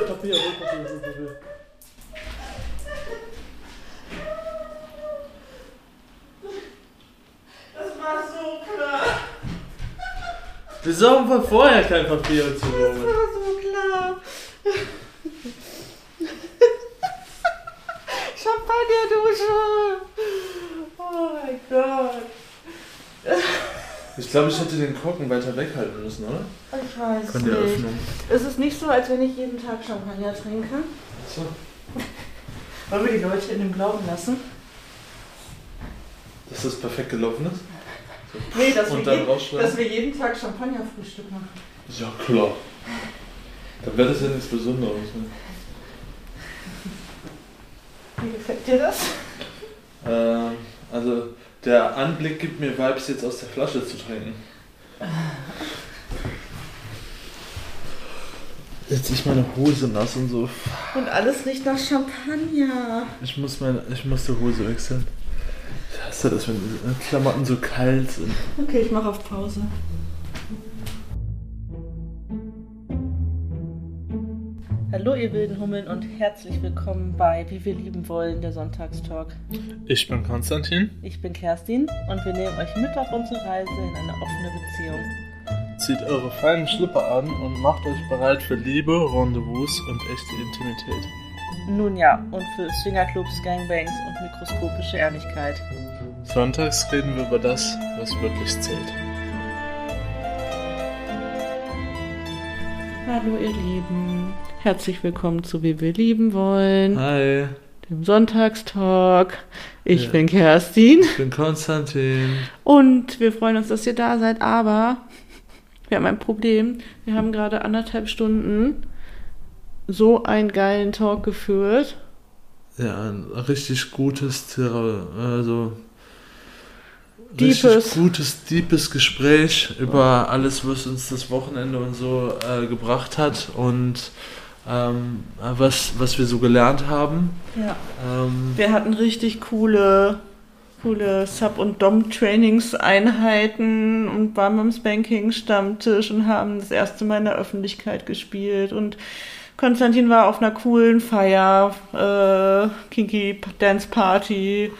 Papier, hol Papier, hol Papier. Das war so klar. Wieso haben wir vorher kein Papier war so klar. Champagnerdusche. Oh mein Gott. Ich glaube, ich hätte den Korken weiter weghalten müssen, oder? Ich weiß Von der nicht. Öffnung. Es ist nicht so, als wenn ich jeden Tag Champagner trinke. So. Wollen wir die Leute in dem Glauben lassen? Dass das perfekt gelaufen ist? Nee, dass, Und wir, dann jeden, dass wir jeden Tag Champagnerfrühstück machen. Ja, klar. Dann wäre das ja nichts Besonderes. Ne? Wie gefällt dir das? Ähm, also, der Anblick gibt mir Vibes, jetzt aus der Flasche zu trinken. Jetzt ist meine Hose nass und so. Und alles riecht nach Champagner. Ich muss, meine, ich muss die Hose wechseln. Ich hasse das, wenn die Klamotten so kalt sind. Okay, ich mache auf Pause. Hallo ihr wilden Hummeln und herzlich willkommen bei Wie wir lieben wollen, der Sonntagstalk. Ich bin Konstantin. Ich bin Kerstin und wir nehmen euch mit auf unsere Reise in eine offene Beziehung. Zieht eure feinen Schlipper an und macht euch bereit für Liebe, Rendezvous und echte Intimität. Nun ja, und für Swingerclubs, Gangbangs und mikroskopische Ehrlichkeit. Sonntags reden wir über das, was wirklich zählt. Hallo ihr Lieben, herzlich willkommen zu Wie wir lieben wollen, Hi, dem Sonntagstalk. Ich Ja. bin Kerstin. ich bin Konstantin. Und wir freuen uns, dass ihr da seid, aber wir haben ein Problem. Wir haben gerade anderthalb Stunden so einen geilen Talk geführt. Ja, ein richtig gutes, also Deepes. richtig gutes, deepes Gespräch über alles, was uns das Wochenende und so äh, gebracht hat und ähm, was, was wir so gelernt haben. Ja. Ähm, Wir hatten richtig coole, coole Sub- und Dom-Trainingseinheiten und waren beim Spanking-Stammtisch und haben das erste Mal in der Öffentlichkeit gespielt und Konstantin war auf einer coolen Feier, äh, Kinky Dance Party.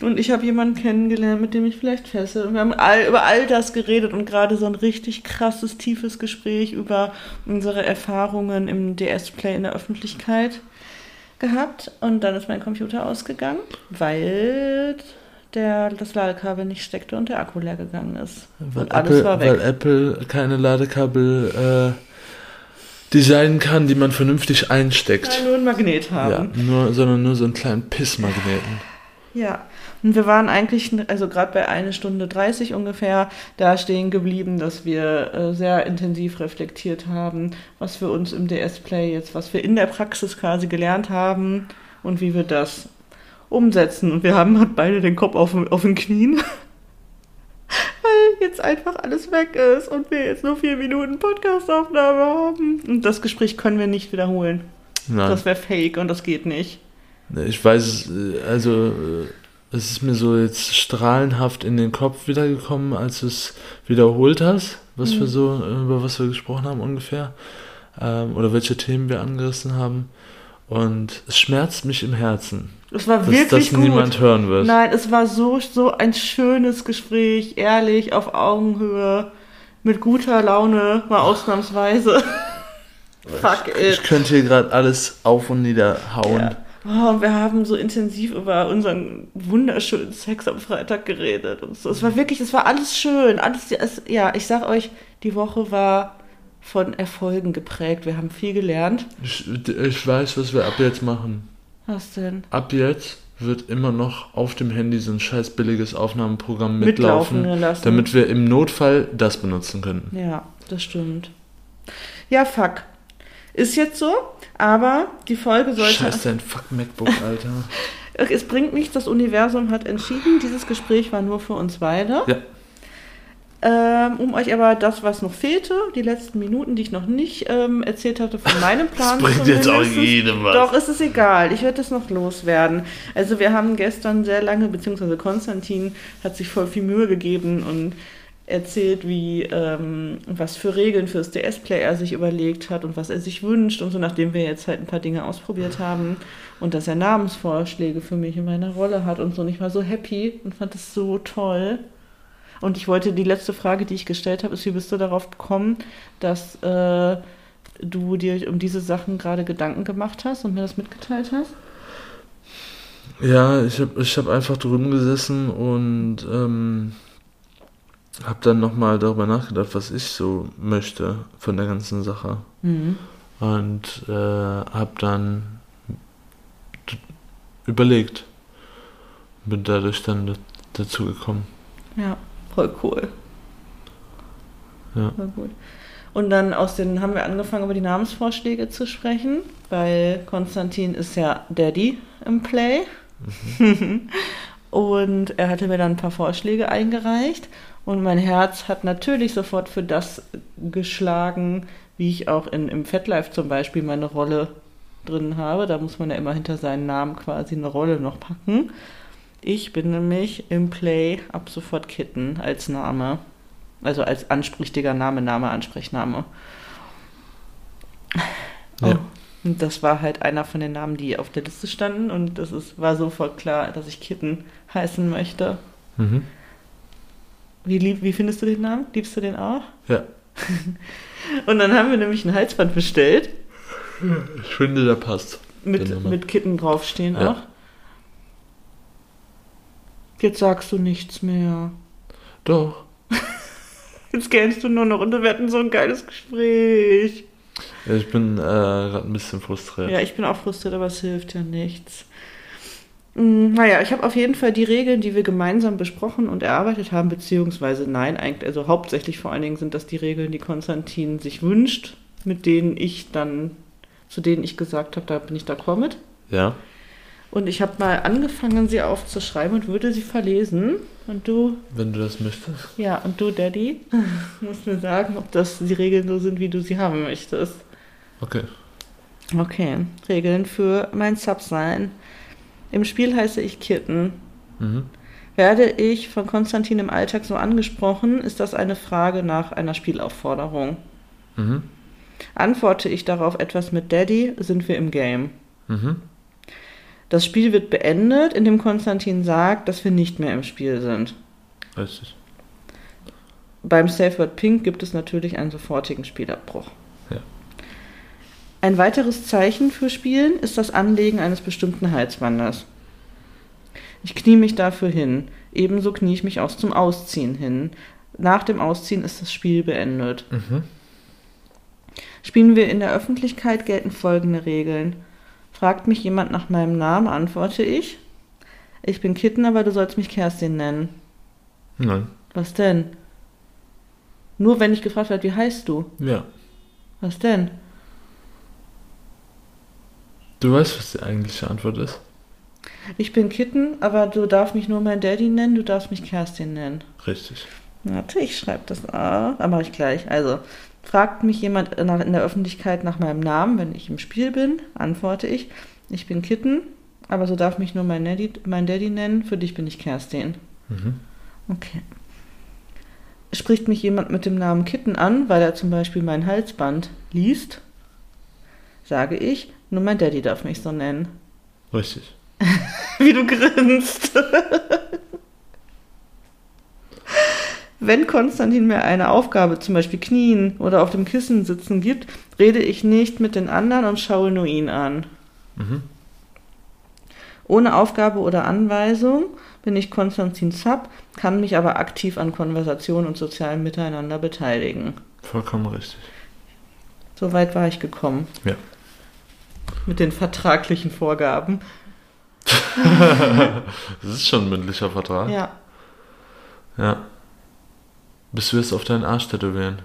Und ich habe jemanden kennengelernt, mit dem ich vielleicht fesse. Und wir haben all, über all das geredet und gerade so ein richtig krasses, tiefes Gespräch über unsere Erfahrungen im DS-Play in der Öffentlichkeit gehabt. Und dann ist mein Computer ausgegangen, weil der, das Ladekabel nicht steckte und der Akku leer gegangen ist. weil, und alles Apple, war weg. weil Apple keine Ladekabel äh, designen kann, die man vernünftig einsteckt. Ja, nur ein Magnet Ja, haben. nur, sondern nur so einen kleinen Pissmagneten. Ja. Und wir waren eigentlich, also gerade bei eine Stunde 30 ungefähr, da stehen geblieben, dass wir äh, sehr intensiv reflektiert haben, was wir uns im DS-Play jetzt, was wir in der Praxis quasi gelernt haben und wie wir das umsetzen. Und wir haben halt beide den Kopf auf, auf den Knien, weil jetzt einfach alles weg ist und wir jetzt nur vier Minuten Podcastaufnahme haben. Und das Gespräch können wir nicht wiederholen. Nein. Das wäre fake und das geht nicht. Ich weiß äh, also äh, es ist mir so jetzt strahlenhaft in den Kopf wiedergekommen, als du es wiederholt hast, was Mhm. wir so, über was wir gesprochen haben ungefähr. Ähm, oder welche Themen wir angerissen haben. Und es schmerzt mich im Herzen, Es war dass wirklich das niemand hören wird. Nein, es war so, so ein schönes Gespräch, ehrlich, auf Augenhöhe, mit guter Laune, mal ausnahmsweise. Fuck Ich it. könnte hier gerade alles auf und nieder hauen. Ja. Oh, und wir haben so intensiv über unseren wunderschönen Sex am Freitag geredet und so. Es war wirklich, es war alles schön. Alles, es, ja, ich sag euch, die Woche war von Erfolgen geprägt. Wir haben viel gelernt. Ich, ich weiß, was wir ab jetzt machen. Was denn? Ab jetzt wird immer noch auf dem Handy so ein scheiß billiges Aufnahmeprogramm Mitlaufen mitlaufen, lassen. damit wir im Notfall das benutzen können. Ja, das stimmt. Ja, fuck. Ist jetzt so, aber die Folge sollte. Scheiß dein Fuck MacBook, Alter. Es bringt nichts, das Universum hat entschieden, dieses Gespräch war nur für uns beide. Ja. Ähm, um euch aber das, was noch fehlte, die letzten Minuten, die ich noch nicht ähm, erzählt hatte, von meinem Plan. Das bringt jetzt auch jedem was. Doch, ist es egal. Ich werde das noch loswerden. Also wir haben gestern sehr lange, beziehungsweise Konstantin hat sich voll viel Mühe gegeben und erzählt, wie ähm, was für Regeln fürs DS-Play er sich überlegt hat und was er sich wünscht und so, nachdem wir jetzt halt ein paar Dinge ausprobiert haben und dass er Namensvorschläge für mich in meiner Rolle hat und so. Und ich war so happy und fand es so toll. Und ich wollte, die letzte Frage, die ich gestellt habe, ist, wie bist du darauf gekommen, dass äh, du dir um diese Sachen gerade Gedanken gemacht hast und mir das mitgeteilt hast? Ja, ich habe ich hab einfach drüben gesessen und ähm, habe dann nochmal darüber nachgedacht, was ich so möchte von der ganzen Sache. Mhm. Und äh, habe dann überlegt. Bin dadurch dann dazu gekommen. Ja, voll cool. Ja. Voll gut. Und dann aus den haben wir angefangen, über die Namensvorschläge zu sprechen, weil Konstantin ist ja Daddy im Play. und er hatte mir dann ein paar Vorschläge eingereicht. Und mein Herz hat natürlich sofort für das geschlagen, wie ich auch in, im FetLife zum Beispiel meine Rolle drin habe. Da muss man ja immer hinter seinen Namen quasi eine Rolle noch packen. Ich bin nämlich im Play ab sofort Kitten als Name. Also als ansprichtiger Name, Name, Ansprechname. Ja. Oh. Und das war halt einer von den Namen, die auf der Liste standen. Und das ist, war sofort klar, dass ich Kitten heißen möchte. Mhm. Wie, lieb, wie findest du den Namen? Liebst du den auch? Ja. Und dann haben wir nämlich ein Halsband bestellt. Ich finde, der passt. Mit, mit Kitten draufstehen Ja. auch. Jetzt sagst du nichts mehr. Doch. Jetzt gähnst du nur noch und wir hatten so ein geiles Gespräch. Ja, ich bin äh, gerade ein bisschen frustriert. Ja, ich bin auch frustriert, aber es hilft ja nichts. Mm, Naja, ich habe auf jeden Fall die Regeln, die wir gemeinsam besprochen und erarbeitet haben, beziehungsweise nein, eigentlich, also hauptsächlich vor allen Dingen sind das die Regeln, die Konstantin sich wünscht, mit denen ich dann, zu denen ich gesagt habe, da bin ich d'accord mit. Ja. Und ich habe mal angefangen, sie aufzuschreiben und würde sie verlesen. Und du, Wenn du das möchtest. ja, und du, Daddy, musst mir sagen, ob das die Regeln so sind, wie du sie haben möchtest. Okay. Okay, Regeln für mein Subsign. Im Spiel heiße ich Kitten. Mhm. Werde ich von Konstantin im Alltag so angesprochen, ist das eine Frage nach einer Spielaufforderung. Mhm. Antworte ich darauf etwas mit Daddy, sind wir im Game. Mhm. Das Spiel wird beendet, indem Konstantin sagt, dass wir nicht mehr im Spiel sind. Richtig. Beim Safe Word Pink gibt es natürlich einen sofortigen Spielabbruch. Ein weiteres Zeichen für Spielen ist das Anlegen eines bestimmten Halsbandes. Ich knie mich dafür hin. Ebenso knie ich mich auch zum Ausziehen hin. Nach dem Ausziehen ist das Spiel beendet. Mhm. Spielen wir in der Öffentlichkeit, gelten folgende Regeln. Fragt mich jemand nach meinem Namen, antworte ich. Ich bin Kitten, aber du sollst mich Kerstin nennen. Nein. Was denn? Nur wenn ich gefragt werde, wie heißt du? Ja. Was denn? Du weißt, was die eigentliche Antwort ist? Ich bin Kitten, aber du darfst mich nur mein Daddy nennen, du darfst mich Kerstin nennen. Richtig. Warte, ich schreibe das auf. Aber mache ich gleich. Also, fragt mich jemand in der Öffentlichkeit nach meinem Namen, wenn ich im Spiel bin, antworte ich. Ich bin Kitten, aber so darf mich nur mein Daddy, mein Daddy nennen, für dich bin ich Kerstin. Mhm. Okay. Spricht mich jemand mit dem Namen Kitten an, weil er zum Beispiel mein Halsband liest, sage ich, nur mein Daddy darf mich so nennen. Richtig. Wie du grinst. Wenn Konstantin mir eine Aufgabe, zum Beispiel knien oder auf dem Kissen sitzen gibt, rede ich nicht mit den anderen und schaue nur ihn an. Mhm. Ohne Aufgabe oder Anweisung bin ich Konstantin Sub, kann mich aber aktiv an Konversation und sozialem Miteinander beteiligen. Vollkommen richtig. So weit war ich gekommen. Ja. Mit den vertraglichen Vorgaben. Das ist schon ein mündlicher Vertrag. Ja. Ja. Bis wir es auf deinen Arsch tätowieren.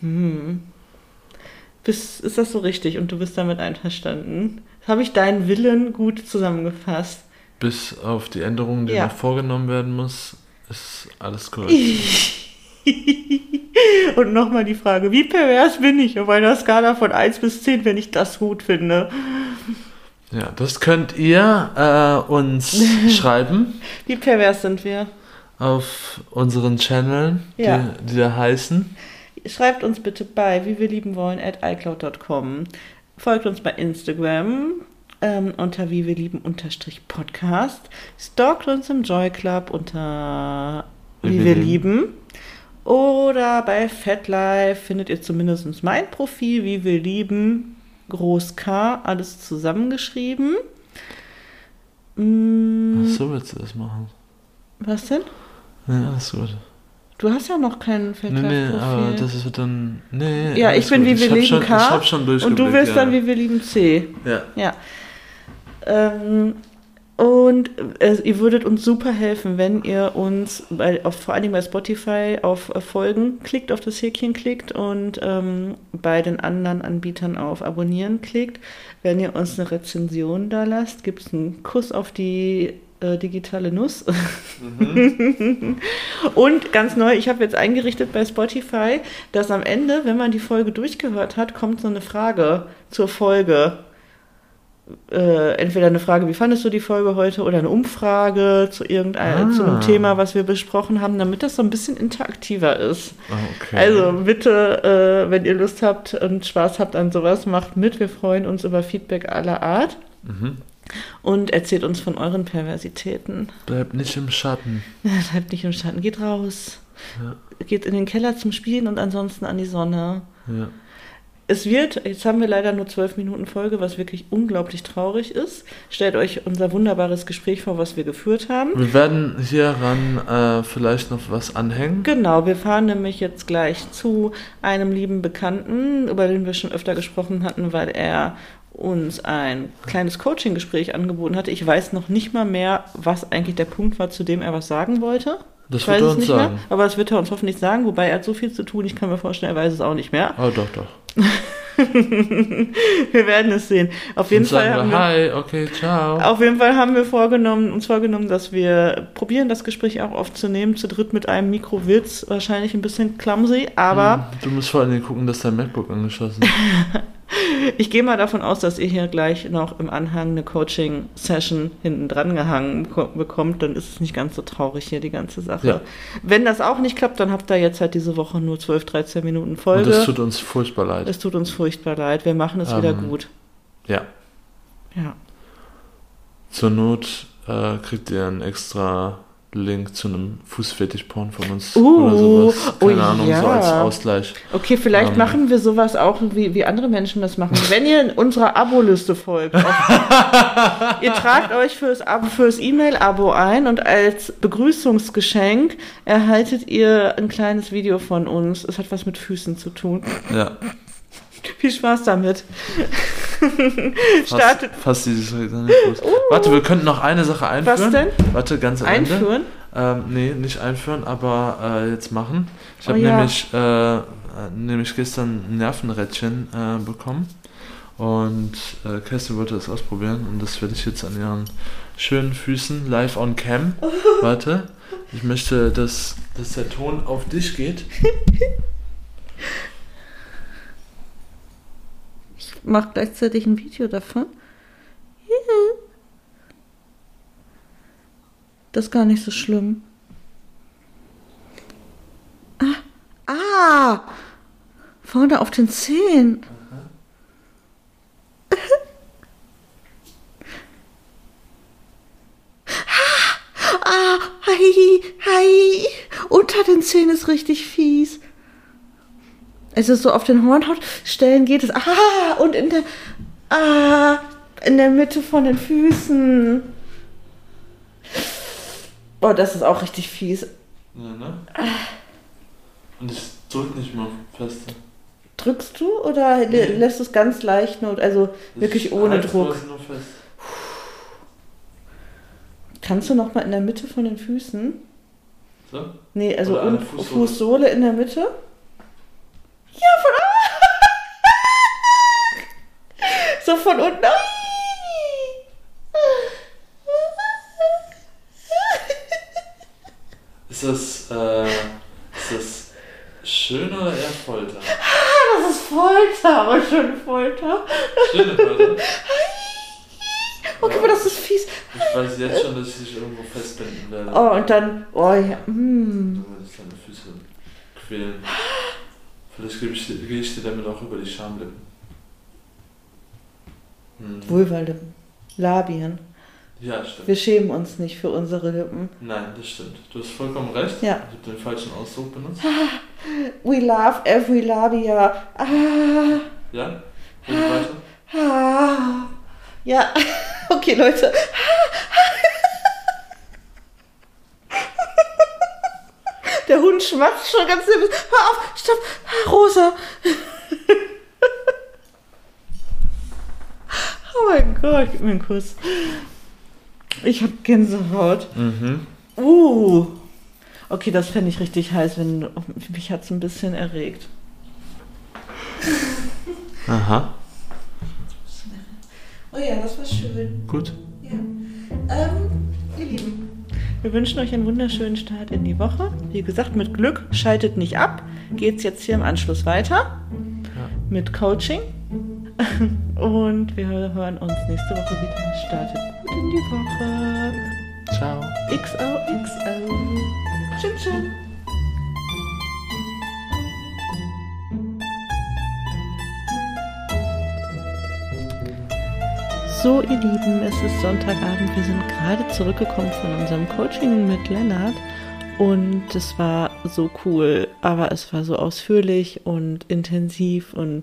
Hm. Bist, ist das so richtig und du bist damit einverstanden? Habe ich deinen Willen gut zusammengefasst? Bis auf die Änderungen, die Ja. noch vorgenommen werden muss, ist alles korrekt. und nochmal die Frage, wie pervers bin ich auf einer Skala von 1 bis 10, wenn ich das gut finde? Ja, das könnt ihr äh, uns schreiben Wie pervers sind wir? auf unseren Channeln, Ja. die, die da heißen. Schreibt uns bitte bei, wie wir lieben wollen, at iCloud.com. Folgt uns bei Instagram ähm, unter wie wir lieben unterstrich Podcast. Stalkt uns im Joy Club unter wie, wir lieben. Oder bei FatLife findet ihr zumindest mein Profil, wie wir lieben, groß K, alles zusammengeschrieben. Mm, Ach so willst du das machen. was denn? Ja, alles gut. Du hast ja noch kein Nee, nee, aber das wird dann. Nee, Ja, ich bin gut. wie wir lieben K. Schon Und du willst ja. dann wie wir lieben C. Ja. Ja. Ähm, und äh, ihr würdet uns super helfen, wenn ihr uns, bei, auf, vor allen Dingen bei Spotify, auf äh, Folgen klickt, auf das Häkchen klickt und ähm, bei den anderen Anbietern auf Abonnieren klickt. Wenn ihr uns eine Rezension da lasst, gibt es einen Kuss auf die äh, digitale Nuss. Und ganz neu, ich habe jetzt eingerichtet bei Spotify, dass am Ende, wenn man die Folge durchgehört hat, kommt so eine Frage zur Folge. Äh, entweder eine Frage, wie fandest du die Folge heute, oder eine Umfrage zu irgendeinem Ah. zu einem Thema, was wir besprochen haben, damit das so ein bisschen interaktiver ist. Ah, okay. Also bitte, äh, wenn ihr Lust habt und Spaß habt an sowas, macht mit. Wir freuen uns über Feedback aller Art Mhm. und erzählt uns von euren Perversitäten. Bleibt nicht im Schatten. Bleibt nicht im Schatten, geht raus. Ja. Geht in den Keller zum Spielen und ansonsten an die Sonne. Ja. Es wird, jetzt haben wir leider nur zwölf Minuten Folge, was wirklich unglaublich traurig ist. Stellt euch unser wunderbares Gespräch vor, was wir geführt haben. Wir werden hieran äh, vielleicht noch was anhängen. Genau, wir fahren nämlich jetzt gleich zu einem lieben Bekannten, über den wir schon öfter gesprochen hatten, weil er uns ein kleines Coaching-Gespräch angeboten hatte. Ich weiß noch nicht mal mehr, was eigentlich der Punkt war, zu dem er was sagen wollte. Das ich wird weiß er es uns nicht sagen. mehr, aber das wird er uns hoffentlich sagen, wobei er hat so viel zu tun, ich kann mir vorstellen, er weiß es auch nicht mehr. Oh, doch, doch. wir werden es sehen. Auf jeden Und Fall haben wir, hi, okay, ciao. auf jeden Fall haben wir vorgenommen, uns vorgenommen, dass wir probieren, das Gespräch auch aufzunehmen, zu dritt mit einem Mikro wird's wahrscheinlich ein bisschen clumsy, aber Hm, Du musst vor allen Dingen gucken, dass dein MacBook angeschlossen ist. ich gehe mal davon aus, dass ihr hier gleich noch im Anhang eine Coaching-Session hinten dran gehangen beko- bekommt, dann ist es nicht ganz so traurig hier die ganze Sache. Ja. Wenn das auch nicht klappt, dann habt ihr jetzt halt diese Woche nur 12, 13 Minuten Und Folge. das tut uns furchtbar leid. es tut uns furchtbar leid, wir machen es wieder Ähm, gut. Ja. Ja. Zur Not äh, kriegt ihr einen extra Link zu einem Fußfetisch-Porn von uns Uh, oder sowas. Keine oh Ahnung, ja. so als Ausgleich. Okay, vielleicht Ähm. machen wir sowas auch, wie, wie andere Menschen das machen. Wenn ihr in unserer Abo-Liste folgt, auf, ihr tragt euch fürs, Abo- fürs E-Mail-Abo ein und als Begrüßungsgeschenk erhaltet ihr ein kleines Video von uns. Es hat was mit Füßen zu tun. Ja. Viel Spaß damit. Fast, Startet fast dieses nicht los. Warte, wir könnten noch eine Sache einführen. Was denn? Warte, ganz am einführen. Ähm, nee, nicht einführen, aber äh, jetzt machen. Ich Oh habe ja. nämlich, äh, äh, nämlich gestern ein Nervenrädchen äh, bekommen. Und äh, Kerstin wollte das ausprobieren und das werde ich jetzt an ihren schönen Füßen live on cam. Warte, ich möchte, dass, dass der Ton auf dich geht. Mache gleichzeitig ein Video davon. Das ist gar nicht so schlimm. Ah, ah vorne auf den Zehen. Ah, hi, hi. Unter den Zehen ist richtig fies. Es ist so auf den Hornhautstellen geht es. Ah, und in der. Ah, in der Mitte von den Füßen. Oh, das ist auch richtig fies. Ja, ne? Und ich drück nicht mal fester. Drückst du oder Nee. lässt du es ganz leicht nur, also wirklich Ich ohne Druck? nur fest. Kannst du noch mal in der Mitte von den Füßen? So? Nee, also Fußsohle. Fußsohle in der Mitte? Ja, von So von unten. Ist das, äh, ist das schön oder eher Folter? Das ist Folter, aber schön Folter. Schöne Folter. Okay, aber das ist fies. Ich weiß jetzt schon, dass ich dich irgendwo festbinden werde. Oh, und dann, oh ja, mm. Werde ich deine Füße quälen. Vielleicht ich dir damit auch über die Schamlippen. Hm. Vulvalippen, Labien. Ja, stimmt. Wir schämen uns nicht für unsere Lippen. Nein, das stimmt. Du hast vollkommen recht. Ja. Ich habe den falschen Ausdruck benutzt. We love every labia. Ah, Ja? Weiter? ah. Ja, okay, Leute. Der Hund schmatzt schon ganz nervös. Hör auf, stopp. Rosa. Oh mein Gott, gib mir einen Kuss. Ich hab Gänsehaut. Mhm. Uh. Okay, das fände ich richtig heiß, wenn mich hat's ein bisschen erregt. Aha. Oh ja, das war schön. Gut. Wir wünschen euch einen wunderschönen Start in die Woche. Wie gesagt, mit Glück schaltet nicht ab. Geht's jetzt hier im Anschluss weiter Ja. mit Coaching. Und wir hören uns nächste Woche wieder. Startet gut in die Woche. Ciao. XOXO. Tschüss, tschüss. So, ihr Lieben, es ist Sonntagabend. Wir sind gerade zurückgekommen von unserem Coaching mit Lennart. Und es war so cool, aber es war so ausführlich und intensiv und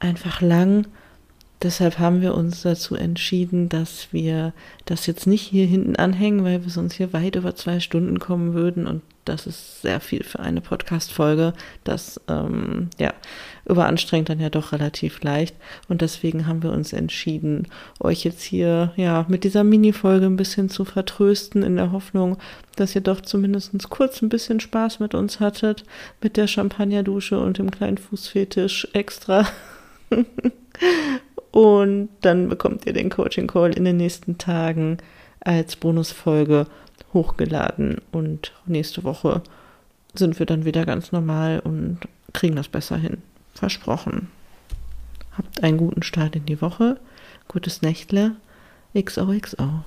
einfach lang. Deshalb haben wir uns dazu entschieden, dass wir das jetzt nicht hier hinten anhängen, weil wir sonst hier weit über zwei Stunden kommen würden. Und das ist sehr viel für eine Podcast-Folge. Das ähm, ja, überanstrengt dann ja doch relativ leicht. Und deswegen haben wir uns entschieden, euch jetzt hier ja mit dieser Mini-Folge ein bisschen zu vertrösten, in der Hoffnung, dass ihr doch zumindest kurz ein bisschen Spaß mit uns hattet, mit der Champagnerdusche und dem kleinen Fußfetisch extra. Und dann bekommt ihr den Coaching Call in den nächsten Tagen als Bonusfolge hochgeladen. Und nächste Woche sind wir dann wieder ganz normal und kriegen das besser hin. Versprochen. Habt einen guten Start in die Woche. Gutes Nächtle. XOXO.